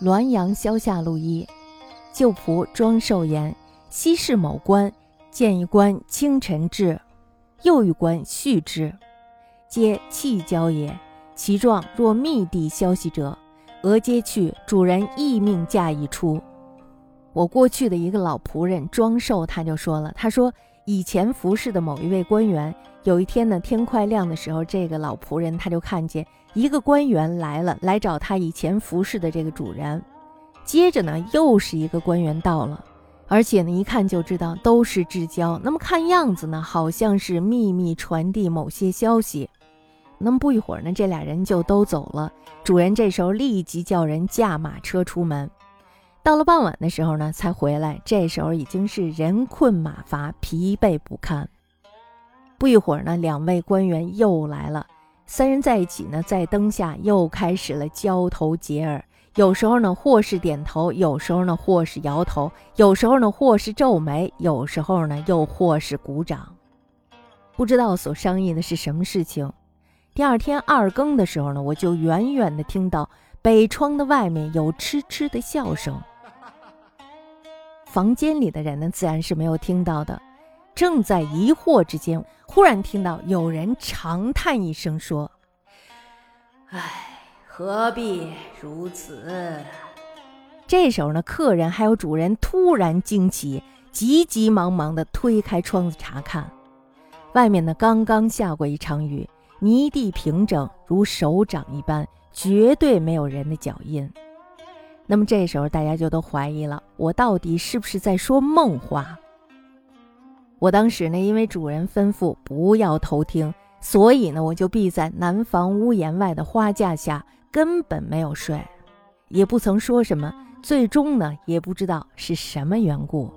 滦阳萧下路一，旧仆庄寿言：西市某官见一官清晨至，又一官续之，皆弃交也。其状若密递消息者，俄皆去。主人亦命驾已出。我过去的一个老仆人庄寿，他就说了：“他说以前服侍的某一位官员，有一天呢，天快亮的时候，这个老仆人他就看见。”一个官员来了，来找他以前服侍的这个主人。接着呢，又是一个官员到了，而且呢，一看就知道都是至交。那么看样子呢，好像是秘密传递某些消息。那么不一会儿呢，这俩人就都走了。主人这时候立即叫人驾马车出门。到了傍晚的时候呢，才回来。这时候已经是人困马乏，疲惫不堪。不一会儿呢，两位官员又来了。三人在一起呢，在灯下又开始了交头接耳。有时候呢，或是点头；有时候呢，或是摇头；有时候呢，或是皱眉；有时候呢，又或是鼓掌。不知道所商议的是什么事情。第二天二更的时候呢，我就远远的听到北窗的外面有嗤嗤的笑声。房间里的人呢，自然是没有听到的。正在疑惑之间，忽然听到有人长叹一声，说：“唉，何必如此？”这时候呢，客人还有主人突然惊奇，急急忙忙地推开窗子查看，外面呢刚刚下过一场雨，泥地平整如手掌一般，绝对没有人的脚印。那么这时候大家就都怀疑了，我到底是不是在说梦话？我当时呢，因为主人吩咐不要偷听，所以呢，我就避在南房屋檐外的花架下，根本没有睡，也不曾说什么。最终呢，也不知道是什么缘故。